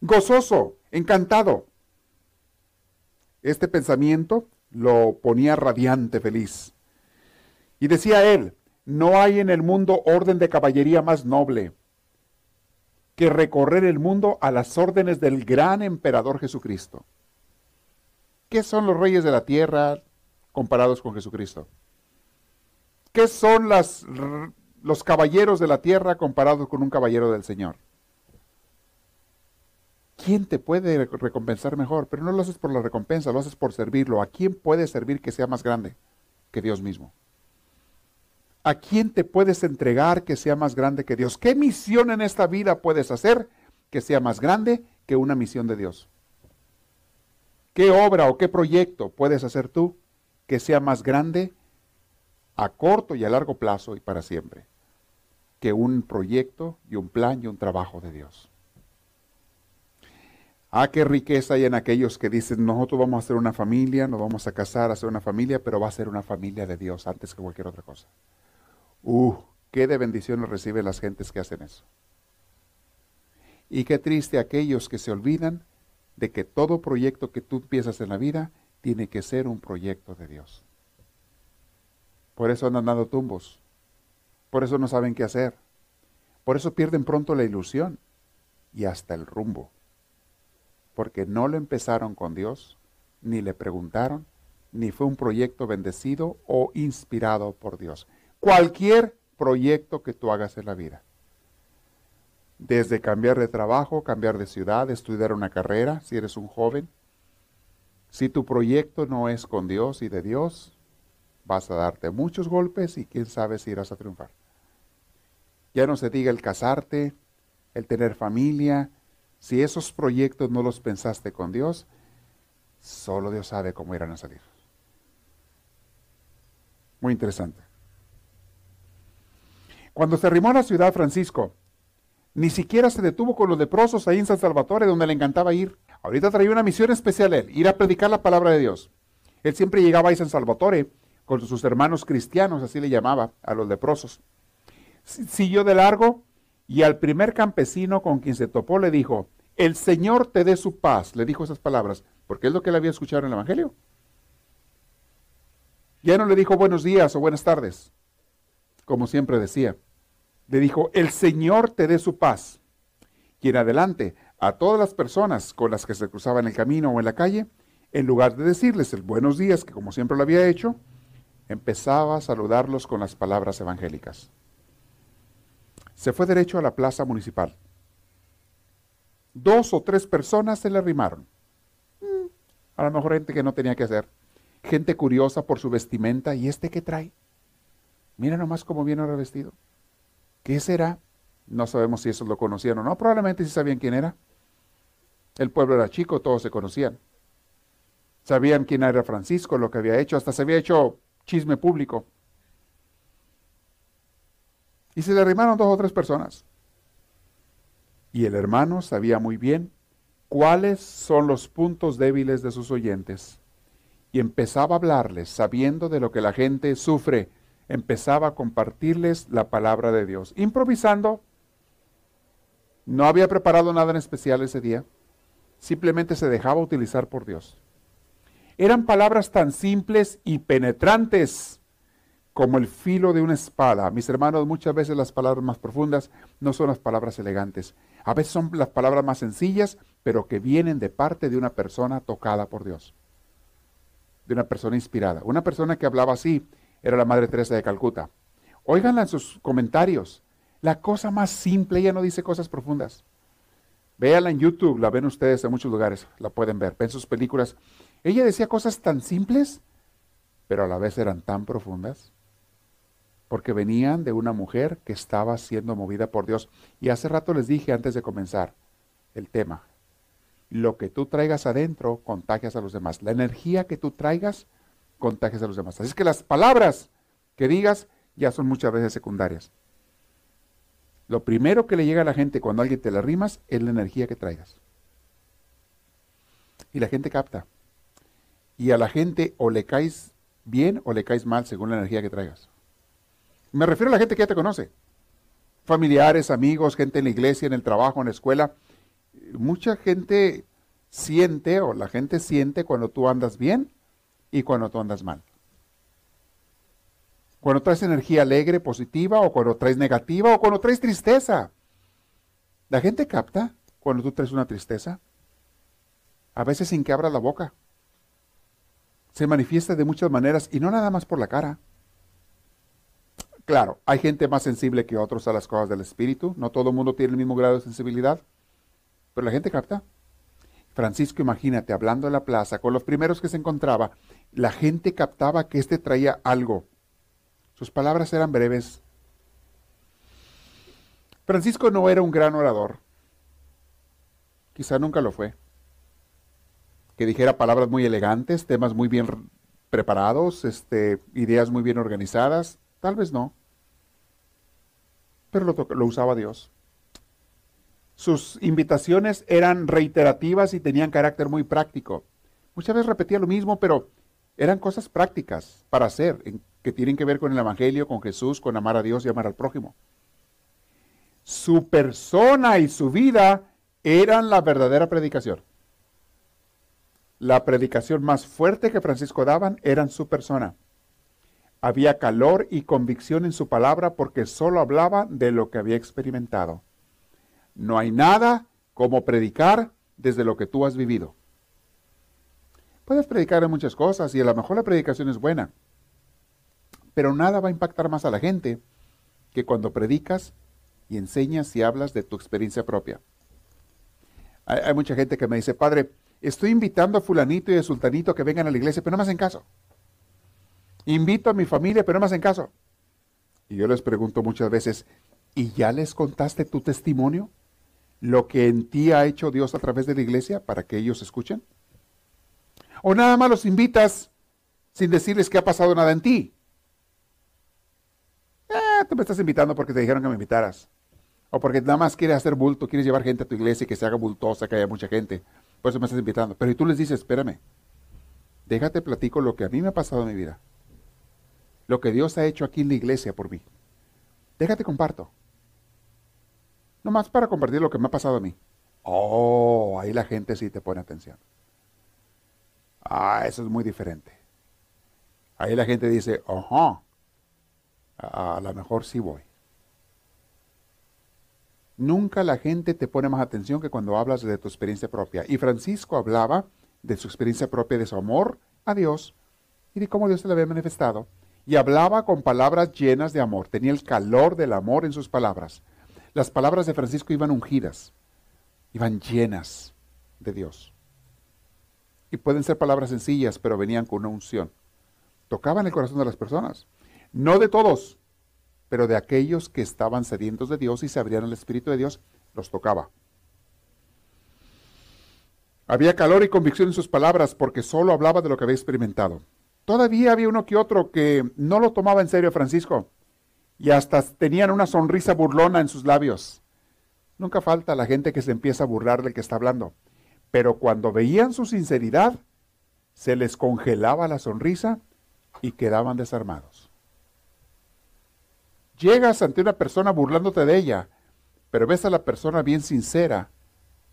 Gozoso, encantado. Este pensamiento lo ponía radiante, feliz. Y decía él, no hay en el mundo orden de caballería más noble que recorrer el mundo a las órdenes del gran emperador Jesucristo. ¿Qué son los reyes de la tierra comparados con Jesucristo? ¿Qué son los caballeros de la tierra comparados con un caballero del Señor? ¿Quién te puede recompensar mejor? Pero no lo haces por la recompensa, lo haces por servirlo. ¿A quién puede servir que sea más grande que Dios mismo? ¿A quién te puedes entregar que sea más grande que Dios? ¿Qué misión en esta vida puedes hacer que sea más grande que una misión de Dios? ¿Qué obra o qué proyecto puedes hacer tú que sea más grande a corto y a largo plazo y para siempre que un proyecto y un plan y un trabajo de Dios? Ah, qué riqueza hay en aquellos que dicen, nosotros vamos a hacer una familia, nos vamos a casar, a hacer una familia, pero va a ser una familia de Dios antes que cualquier otra cosa. Uh, qué de bendiciones reciben las gentes que hacen eso. Y qué triste aquellos que se olvidan de que todo proyecto que tú empiezas en la vida tiene que ser un proyecto de Dios. Por eso andan dando tumbos. Por eso no saben qué hacer. Por eso pierden pronto la ilusión y hasta el rumbo. Porque no lo empezaron con Dios, ni le preguntaron, ni fue un proyecto bendecido o inspirado por Dios cualquier proyecto que tú hagas en la vida. Desde cambiar de trabajo, cambiar de ciudad, estudiar una carrera, si eres un joven. Si tu proyecto no es con Dios y de Dios, vas a darte muchos golpes y quién sabe si irás a triunfar. Ya no se diga el casarte, el tener familia. Si esos proyectos no los pensaste con Dios, solo Dios sabe cómo irán a salir. Muy interesante. Cuando se arrimó a la ciudad Francisco, ni siquiera se detuvo con los leprosos ahí en San Salvatore, donde le encantaba ir. Ahorita traía una misión especial él, ir a predicar la palabra de Dios. Él siempre llegaba ahí a San Salvatore con sus hermanos cristianos, así le llamaba a los leprosos. Siguió de largo y al primer campesino con quien se topó le dijo, el Señor te dé su paz, le dijo esas palabras, porque es lo que él había escuchado en el Evangelio. Ya no le dijo buenos días o buenas tardes, como siempre decía. Le dijo, el Señor te dé su paz. Y en adelante, a todas las personas con las que se cruzaba en el camino o en la calle, en lugar de decirles el buenos días, que como siempre lo había hecho, empezaba a saludarlos con las palabras evangélicas. Se fue derecho a la plaza municipal. Dos o tres personas se le arrimaron. Mm, a lo mejor gente que no tenía que hacer. Gente curiosa por su vestimenta. ¿Y este qué trae? Mira nomás cómo viene ahora vestido. ¿Qué será? No sabemos si eso lo conocían o no. Probablemente sí sabían quién era. El pueblo era chico, todos se conocían. Sabían quién era Francisco, lo que había hecho, hasta se había hecho chisme público. Y se le arrimaron dos o tres personas. Y el hermano sabía muy bien cuáles son los puntos débiles de sus oyentes. Y empezaba a hablarles, sabiendo de lo que la gente sufre, empezaba a compartirles la palabra de Dios, improvisando. No había preparado nada en especial ese día, simplemente se dejaba utilizar por Dios. Eran palabras tan simples y penetrantes como el filo de una espada. Mis hermanos, muchas veces las palabras más profundas no son las palabras elegantes. A veces son las palabras más sencillas, pero que vienen de parte de una persona tocada por Dios. De una persona inspirada. Una persona que hablaba así era la Madre Teresa de Calcuta. Óiganla en sus comentarios. La cosa más simple, ella no dice cosas profundas. Véanla en YouTube, la ven ustedes en muchos lugares, la pueden ver, ven sus películas. Ella decía cosas tan simples, pero a la vez eran tan profundas, porque venían de una mujer que estaba siendo movida por Dios. Y hace rato les dije antes de comenzar el tema, lo que tú traigas adentro, contagias a los demás. La energía que tú traigas, contagias a los demás. Así es que las palabras que digas ya son muchas veces secundarias. Lo primero que le llega a la gente cuando alguien te la rimas es la energía que traigas. Y la gente capta. Y a la gente o le caes bien o le caes mal según la energía que traigas. Me refiero a la gente que ya te conoce. Familiares, amigos, gente en la iglesia, en el trabajo, en la escuela mucha gente siente o la gente siente cuando tú andas bien y cuando tú andas mal. Cuando traes energía alegre, positiva, o cuando traes negativa, o cuando traes tristeza. La gente capta cuando tú traes una tristeza. A veces sin que abras la boca. Se manifiesta de muchas maneras y no nada más por la cara. Claro, hay gente más sensible que otros a las cosas del espíritu. No todo el mundo tiene el mismo grado de sensibilidad. Pero la gente capta. Francisco, imagínate, hablando en la plaza con los primeros que se encontraba, la gente captaba que éste traía algo. Sus palabras eran breves. Francisco no era un gran orador. Quizá nunca lo fue. Que dijera palabras muy elegantes, temas muy bien preparados, este, ideas muy bien organizadas. Tal vez no. Pero lo, usaba Dios. Sus invitaciones eran reiterativas y tenían carácter muy práctico. Muchas veces repetía lo mismo, pero eran cosas prácticas para hacer, que tienen que ver con el Evangelio, con Jesús, con amar a Dios y amar al prójimo. Su persona y su vida eran la verdadera predicación. La predicación más fuerte que Francisco daban eran su persona. Había calor y convicción en su palabra porque solo hablaba de lo que había experimentado. No hay nada como predicar desde lo que tú has vivido. Puedes predicar en muchas cosas y a lo mejor la predicación es buena, pero nada va a impactar más a la gente que cuando predicas y enseñas y hablas de tu experiencia propia. Hay, mucha gente que me dice, padre, estoy invitando a fulanito y a sultanito que vengan a la iglesia, pero no me hacen caso. Invito a mi familia, pero no me hacen caso. Y yo les pregunto muchas veces, ¿y ya les contaste tu testimonio? lo que en ti ha hecho Dios a través de la iglesia para que ellos escuchen? ¿O nada más los invitas sin decirles que ha pasado nada en ti? Eh, tú me estás invitando porque te dijeron que me invitaras. O porque nada más quieres hacer bulto, quieres llevar gente a tu iglesia y que se haga bultosa, que haya mucha gente. Por eso me estás invitando. Pero tú les dices, espérame, déjate platico lo que a mí me ha pasado en mi vida. Lo que Dios ha hecho aquí en la iglesia por mí. Déjate comparto. Nomás para compartir lo que me ha pasado a mí. Oh, ahí la gente sí te pone atención. Ah, eso es muy diferente. Ahí la gente dice, ajá, a lo mejor sí voy. Nunca la gente te pone más atención que cuando hablas de tu experiencia propia. Y Francisco hablaba de su experiencia propia, de su amor a Dios y de cómo Dios se le había manifestado. Y hablaba con palabras llenas de amor. Tenía el calor del amor en sus palabras. Las palabras de Francisco iban ungidas, iban llenas de Dios. Y pueden ser palabras sencillas, pero venían con una unción. Tocaban el corazón de las personas. No de todos, pero de aquellos que estaban sedientos de Dios y se abrían al Espíritu de Dios, los tocaba. Había calor y convicción en sus palabras porque solo hablaba de lo que había experimentado. Todavía había uno que otro que no lo tomaba en serio Francisco y hasta tenían una sonrisa burlona en sus labios. Nunca falta la gente que se empieza a burlar del que está hablando. Pero cuando veían su sinceridad, se les congelaba la sonrisa y quedaban desarmados. Llegas ante una persona burlándote de ella, pero ves a la persona bien sincera,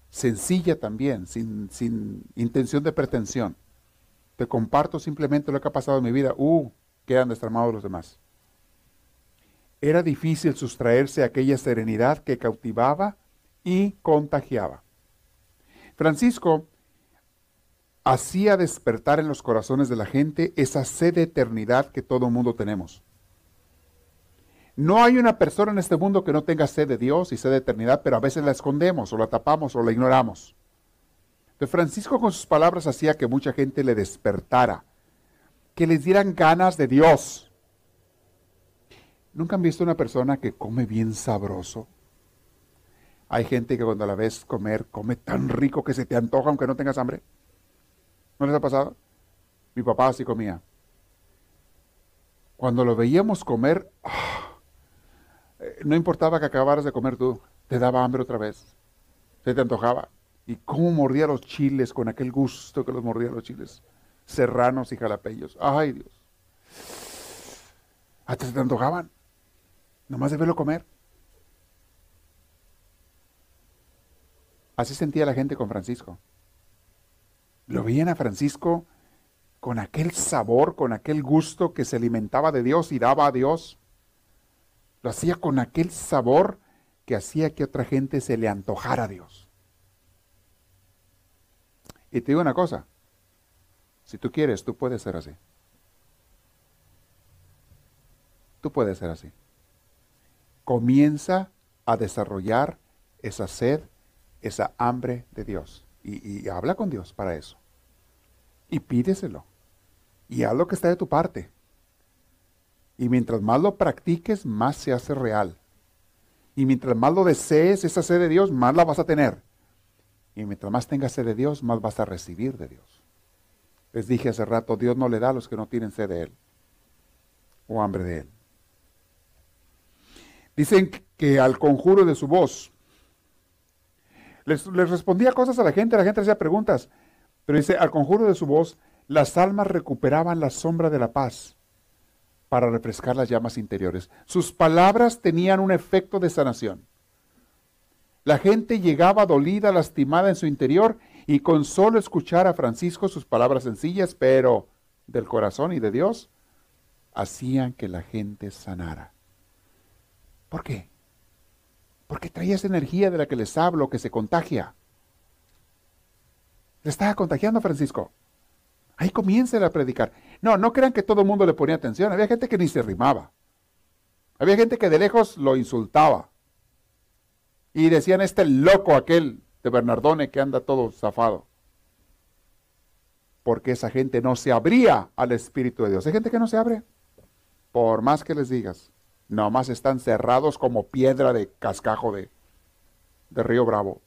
sencilla también, sin, sin intención de pretensión. Te comparto simplemente lo que ha pasado en mi vida. Uh, quedan desarmados los demás. Era difícil sustraerse a aquella serenidad que cautivaba y contagiaba. Francisco hacía despertar en los corazones de la gente esa sed de eternidad que todo mundo tenemos. No hay una persona en este mundo que no tenga sed de Dios y sed de eternidad, pero a veces la escondemos o la tapamos o la ignoramos. Francisco con sus palabras hacía que mucha gente le despertara, que les dieran ganas de Dios. ¿Nunca han visto una persona que come bien sabroso? Hay gente que cuando la ves comer, come tan rico que se te antoja aunque no tengas hambre. ¿No les ha pasado? Mi papá así comía. Cuando lo veíamos comer, ah, eh, no importaba que acabaras de comer tú, te daba hambre otra vez. Se te antojaba. Y cómo mordía los chiles con aquel gusto que los mordía los chiles. Serranos y jalapeños. Ay Dios. Hasta se te antojaban. Nomás de verlo comer. Así sentía la gente con Francisco. Lo veían a Francisco con aquel sabor, con aquel gusto que se alimentaba de Dios y daba a Dios. Lo hacía con aquel sabor que hacía que otra gente se le antojara a Dios. Y te digo una cosa, si tú quieres, tú puedes ser así. Tú puedes ser así. Comienza a desarrollar esa sed esa hambre de Dios. Y, habla con Dios para eso. Y pídeselo. Y haz lo que está de tu parte. Y mientras más lo practiques, más se hace real. Y mientras más lo desees, esa sed de Dios, más la vas a tener. Y mientras más tengas sed de Dios, más vas a recibir de Dios. Les dije hace rato, Dios no le da a los que no tienen sed de Él o hambre de Él. Dicen que al conjuro de su voz, les, respondía cosas a la gente, la gente hacía preguntas. Pero dice, al conjuro de su voz, las almas recuperaban la sombra de la paz para refrescar las llamas interiores. Sus palabras tenían un efecto de sanación. La gente llegaba dolida, lastimada en su interior, y con solo escuchar a Francisco sus palabras sencillas, pero del corazón y de Dios, hacían que la gente sanara. ¿Por qué? Porque traía esa energía de la que les hablo, que se contagia. Le estaba contagiando Francisco. Ahí comienza a predicar. No, no crean que todo el mundo le ponía atención. Había gente que ni se rimaba. Había gente que de lejos lo insultaba. Y decían, este loco aquel de Bernardone que anda todo zafado. Porque esa gente no se abría al Espíritu de Dios. Hay gente que no se abre. Por más que les digas. Nomás están cerrados como piedra de cascajo de, de Río Bravo.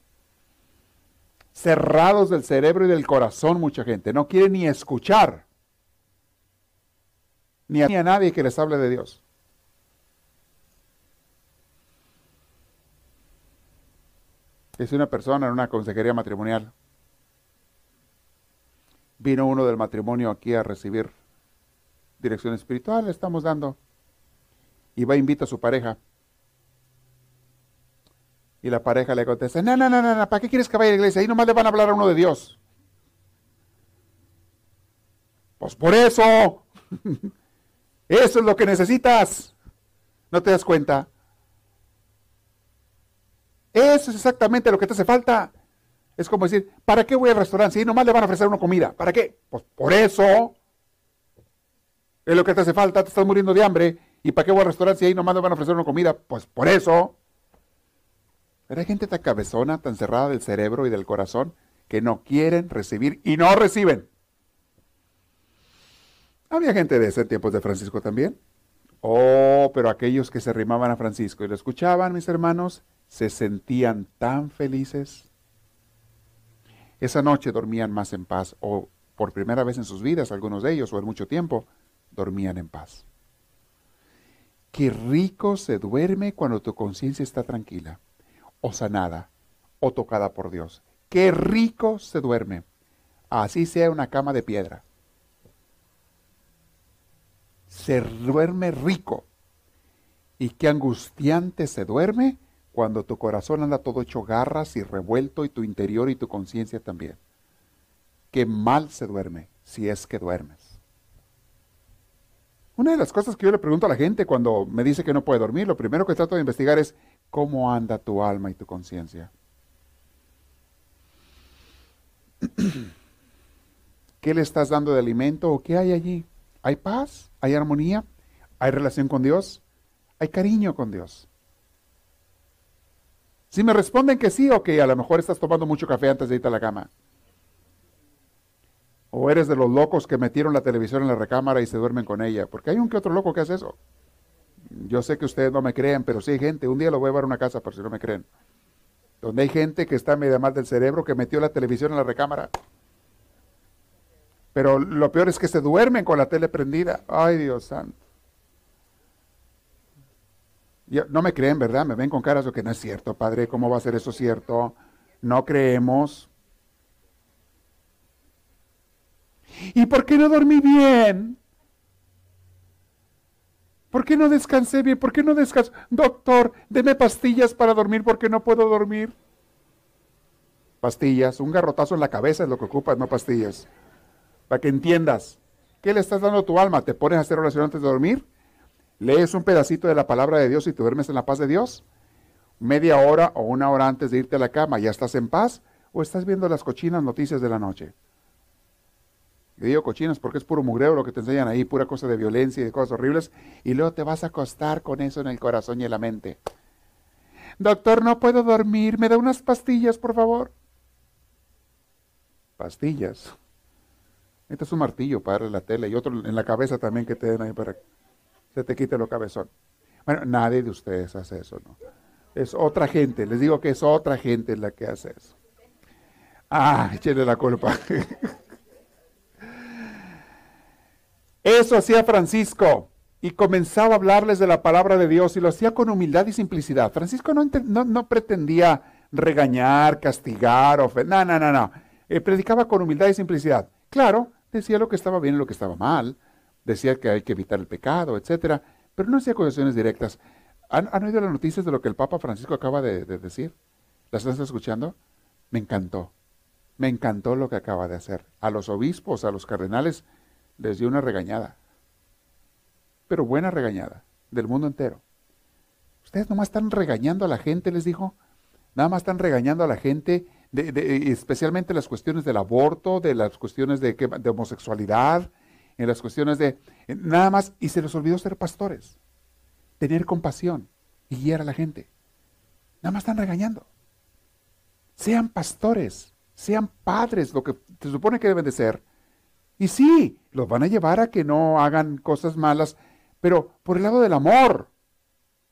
Cerrados del cerebro y del corazón mucha gente. No quiere ni escuchar. Ni ni a nadie que les hable de Dios. Es una persona en una consejería matrimonial. Vino uno del matrimonio aquí a recibir dirección espiritual, le estamos dando y va e invita a su pareja. Y la pareja le contesta, no, no, no, no, ¿para qué quieres que vaya a la iglesia? Ahí nomás le van a hablar a uno de Dios. Pues por eso. eso es lo que necesitas. ¿No te das cuenta? Eso es exactamente lo que te hace falta. Es como decir, ¿para qué voy al restaurante? Si nomás le van a ofrecer una comida. ¿Para qué? Pues por eso. Es lo que te hace falta. Te estás muriendo de hambre ¿Y para qué voy al restaurante si ahí nomás me van a ofrecer una comida? Pues por eso. Pero hay gente tan cabezona, tan cerrada del cerebro y del corazón, que no quieren recibir y no reciben. Había gente de ese tiempos de Francisco también. Oh, pero aquellos que se arrimaban a Francisco y lo escuchaban, mis hermanos, se sentían tan felices. Esa noche dormían más en paz, o por primera vez en sus vidas, algunos de ellos, o en mucho tiempo, dormían en paz. Qué rico se duerme cuando tu conciencia está tranquila, o sanada, o tocada por Dios. qué rico se duerme, así sea una cama de piedra. Se duerme rico. Y qué angustiante se duerme cuando tu corazón anda todo hecho garras y revuelto y tu interior y tu conciencia también. Qué mal se duerme si es que duermes. Una de las cosas que yo le pregunto a la gente cuando me dice que no puede dormir, lo primero que trato de investigar es cómo anda tu alma y tu conciencia. ¿Qué le estás dando de alimento o qué hay allí? ¿Hay paz? ¿Hay armonía? ¿Hay relación con Dios? ¿Hay cariño con Dios? Si me responden que sí, ok, a lo mejor estás tomando mucho café antes de irte a la cama. O eres de los locos que metieron la televisión en la recámara y se duermen con ella. Porque hay un que otro loco que hace eso. Yo sé que ustedes no me creen, pero sí hay gente. Un día lo voy a llevar a una casa por si no me creen. Donde hay gente que está media mal del cerebro que metió la televisión en la recámara. Pero lo peor es que se duermen con la tele prendida. Ay, Dios santo. No me creen, ¿verdad? Me ven con caras de que no es cierto, Padre. ¿Cómo va a ser eso cierto? No creemos. ¿Y por qué no dormí bien? ¿Por qué no descansé bien? ¿Por qué no descansé? Doctor, deme pastillas para dormir porque no puedo dormir. Pastillas, un garrotazo en la cabeza es lo que ocupas, no pastillas. Para que entiendas. ¿Qué le estás dando a tu alma? ¿Te pones a hacer oración antes de dormir? ¿Lees un pedacito de la palabra de Dios y te duermes en la paz de Dios? ¿Media hora o una hora antes de irte a la cama ya estás en paz? ¿O estás viendo las cochinas noticias de la noche? Y digo cochinas porque es puro mugreo lo que te enseñan ahí, pura cosa de violencia y de cosas horribles, y luego te vas a acostar con eso en el corazón y en la mente. Doctor, no puedo dormir, ¿me da unas pastillas, por favor? Pastillas. Este es un martillo para la tele y otro en la cabeza también que te den ahí para se te quite lo cabezón. Bueno, nadie de ustedes hace eso, ¿no? Es otra gente, les digo que es otra gente la que hace eso. Ah, échenle la culpa. Eso hacía Francisco y comenzaba a hablarles de la palabra de Dios y lo hacía con humildad y simplicidad. Francisco no, no, pretendía regañar, castigar, ofender. No, no, no, no. Eh, predicaba con humildad y simplicidad. Claro, decía lo que estaba bien y lo que estaba mal. Decía que hay que evitar el pecado, etcétera. Pero no hacía acusaciones directas. ¿Han, oído las noticias de lo que el Papa Francisco acaba de, de decir? ¿Las estás escuchando? Me encantó. Me encantó lo que acaba de hacer. A los obispos, a los cardenales, les dio una regañada. Pero buena regañada, del mundo entero. Ustedes nomás están regañando a la gente, les dijo. Nada más están regañando a la gente, de, especialmente las cuestiones del aborto, de las cuestiones de, de homosexualidad, en las cuestiones de... Nada más, y se les olvidó ser pastores, tener compasión y guiar a la gente. Nada más están regañando. Sean pastores, sean padres, lo que se supone que deben de ser, y sí, los van a llevar a que no hagan cosas malas, pero por el lado del amor,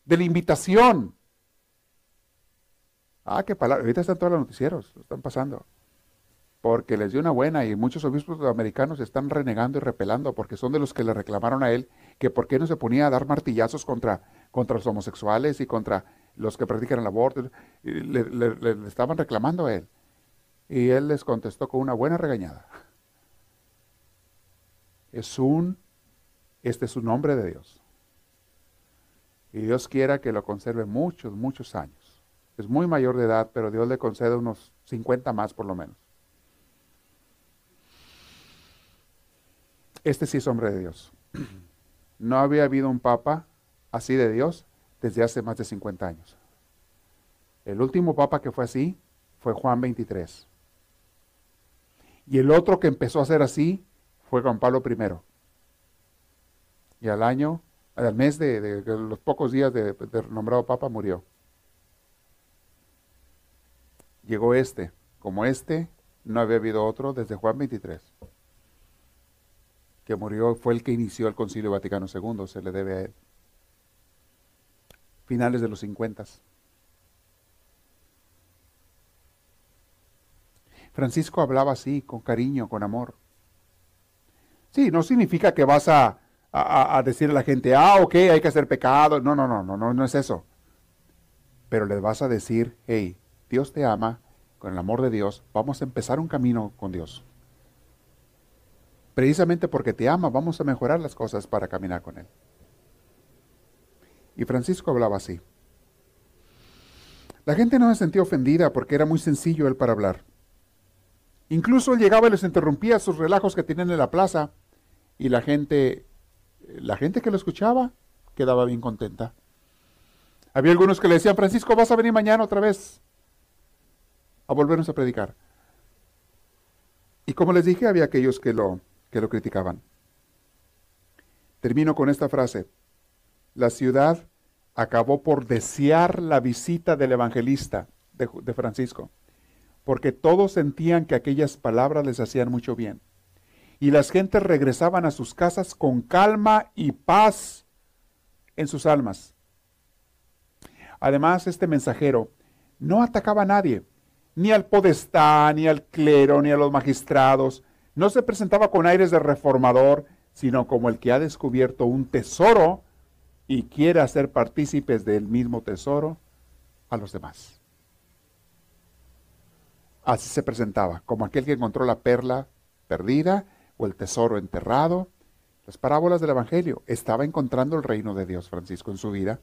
de la invitación. Ah, qué palabra. Ahorita están todos los noticieros, están pasando. Porque les dio una buena y muchos obispos americanos están renegando y repelando porque son de los que le reclamaron a él que por qué no se ponía a dar martillazos contra, contra los homosexuales y contra los que practican el aborto. Le, le estaban reclamando a él. Y él les contestó con una buena regañada. Es un, este es un nombre de Dios. Y Dios quiera que lo conserve muchos, muchos años. Es muy mayor de edad, pero Dios le concede unos 50 más por lo menos. Este sí es hombre de Dios. No había habido un papa así de Dios desde hace más de 50 años. El último papa que fue así fue Juan 23. Y el otro que empezó a ser así fue Juan Pablo I. Y al año, al mes de, los pocos días de, de, nombrado Papa, murió. Llegó este. Como este, no había habido otro desde Juan 23. Que murió, fue el que inició el Concilio Vaticano II, se le debe a él. Finales de los 50. Francisco hablaba así, con cariño, con amor. Sí, no significa que vas a, a, decirle a la gente, ah, ok, hay que hacer pecado. No, no, no, no, no, no es eso. Pero les vas a decir, hey, Dios te ama con el amor de Dios, vamos a empezar un camino con Dios. Precisamente porque te ama, vamos a mejorar las cosas para caminar con Él. Y Francisco hablaba así. La gente no se sentía ofendida porque era muy sencillo él para hablar. Incluso él llegaba y les interrumpía sus relajos que tenían en la plaza y la gente, la gente que lo escuchaba quedaba bien contenta. Había algunos que le decían, Francisco, vas a venir mañana otra vez a volvernos a predicar. Y como les dije, había aquellos que lo, que lo criticaban. Termino con esta frase. La ciudad acabó por desear la visita del evangelista de, Francisco, porque todos sentían que aquellas palabras les hacían mucho bien. Y las gentes regresaban a sus casas con calma y paz en sus almas. Además, este mensajero no atacaba a nadie, ni al podestá, ni al clero, ni a los magistrados. No se presentaba con aires de reformador, sino como el que ha descubierto un tesoro y quiere hacer partícipes del mismo tesoro a los demás. Así se presentaba, como aquel que encontró la perla perdida o el tesoro enterrado. Las parábolas del Evangelio. Estaba encontrando el reino de Dios, Francisco, en su vida.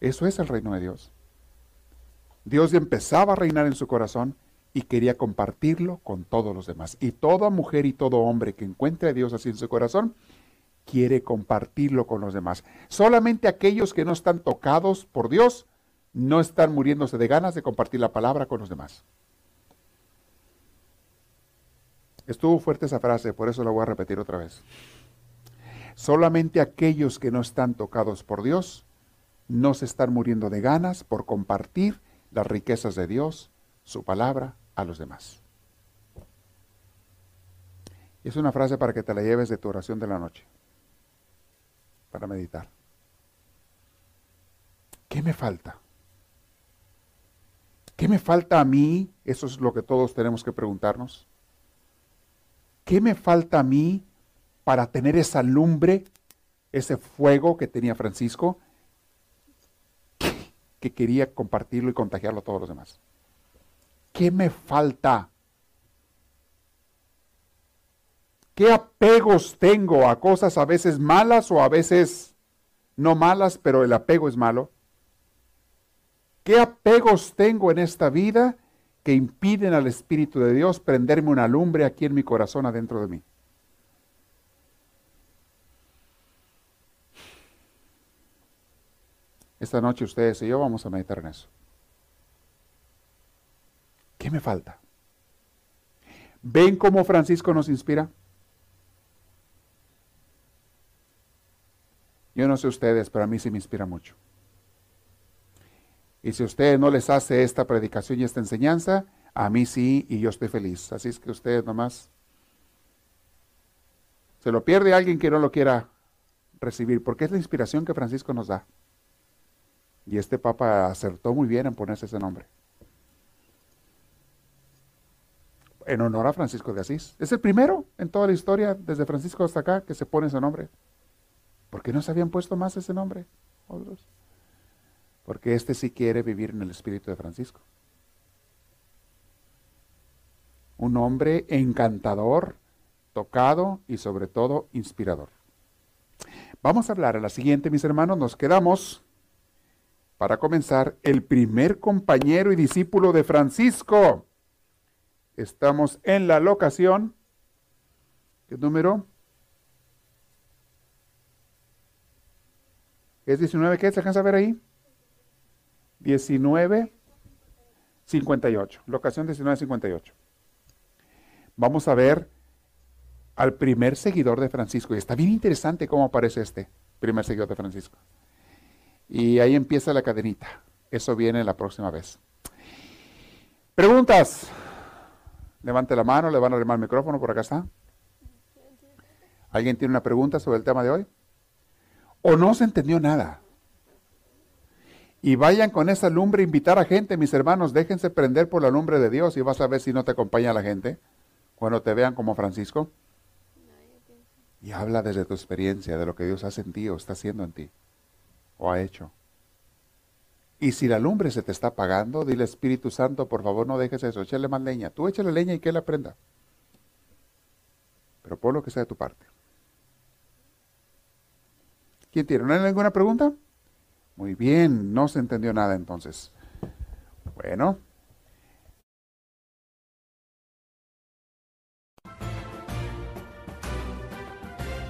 Eso es el reino de Dios. Dios empezaba a reinar en su corazón y quería compartirlo con todos los demás. Y toda mujer y todo hombre que encuentre a Dios así en su corazón, quiere compartirlo con los demás. Solamente aquellos que no están tocados por Dios no están muriéndose de ganas de compartir la palabra con los demás. Estuvo fuerte esa frase, por eso la voy a repetir otra vez. Solamente aquellos que no están tocados por Dios no se están muriendo de ganas por compartir las riquezas de Dios, su palabra, a los demás. Es una frase para que te la lleves de tu oración de la noche, para meditar. ¿Qué me falta? ¿Qué me falta a mí? Eso es lo que todos tenemos que preguntarnos. ¿Qué me falta a mí para tener esa lumbre, ese fuego que tenía Francisco, que quería compartirlo y contagiarlo a todos los demás. ¿Qué me falta? ¿Qué apegos tengo a cosas a veces malas o a veces no malas, pero el apego es malo? ¿Qué apegos tengo en esta vida que impiden al Espíritu de Dios prenderme una lumbre aquí en mi corazón adentro de mí? Esta noche ustedes y yo vamos a meditar en eso. ¿Qué me falta? ¿Ven cómo Francisco nos inspira? Yo no sé ustedes, pero a mí sí me inspira mucho. Y si a ustedes no les hace esta predicación y esta enseñanza, a mí sí, y yo estoy feliz. Así es que ustedes nomás se lo pierde alguien que no lo quiera recibir, porque es la inspiración que Francisco nos da. Y este papa acertó muy bien en ponerse ese nombre. En honor a Francisco de Asís. Es el primero en toda la historia, desde Francisco hasta acá, que se pone ese nombre. ¿Por qué no se habían puesto más ese nombre? Otros? Porque este sí quiere vivir en el espíritu de Francisco. Un hombre encantador, tocado y sobre todo inspirador. Vamos a hablar a la siguiente, mis hermanos. Nos quedamos para comenzar, el primer compañero y discípulo de Francisco. Estamos en la locación. ¿Qué número? ¿Es 19 qué? ¿Se alcanza a ver ahí? 1958. Locación 1958. Vamos a ver al primer seguidor de Francisco. Y está bien interesante cómo aparece este primer seguidor de Francisco. Y ahí empieza la cadenita. Eso viene la próxima vez. Preguntas. Levante la mano, le van a arrimar el micrófono, por acá está. ¿Alguien tiene una pregunta sobre el tema de hoy? ¿O no se entendió nada? Y vayan con esa lumbre a invitar a gente, mis hermanos, déjense prender por la lumbre de Dios y vas a ver si no te acompaña la gente cuando te vean como Francisco. Y habla desde tu experiencia, de lo que Dios ha sentido, está haciendo en ti o ha hecho. Y si la lumbre se te está apagando, dile Espíritu Santo, por favor no dejes eso, échale más leña. Tú échale leña y que él aprenda. Pero por lo que sea de tu parte. ¿Quién tiene? ¿No hay ninguna pregunta? Muy bien, no se entendió nada entonces. Bueno.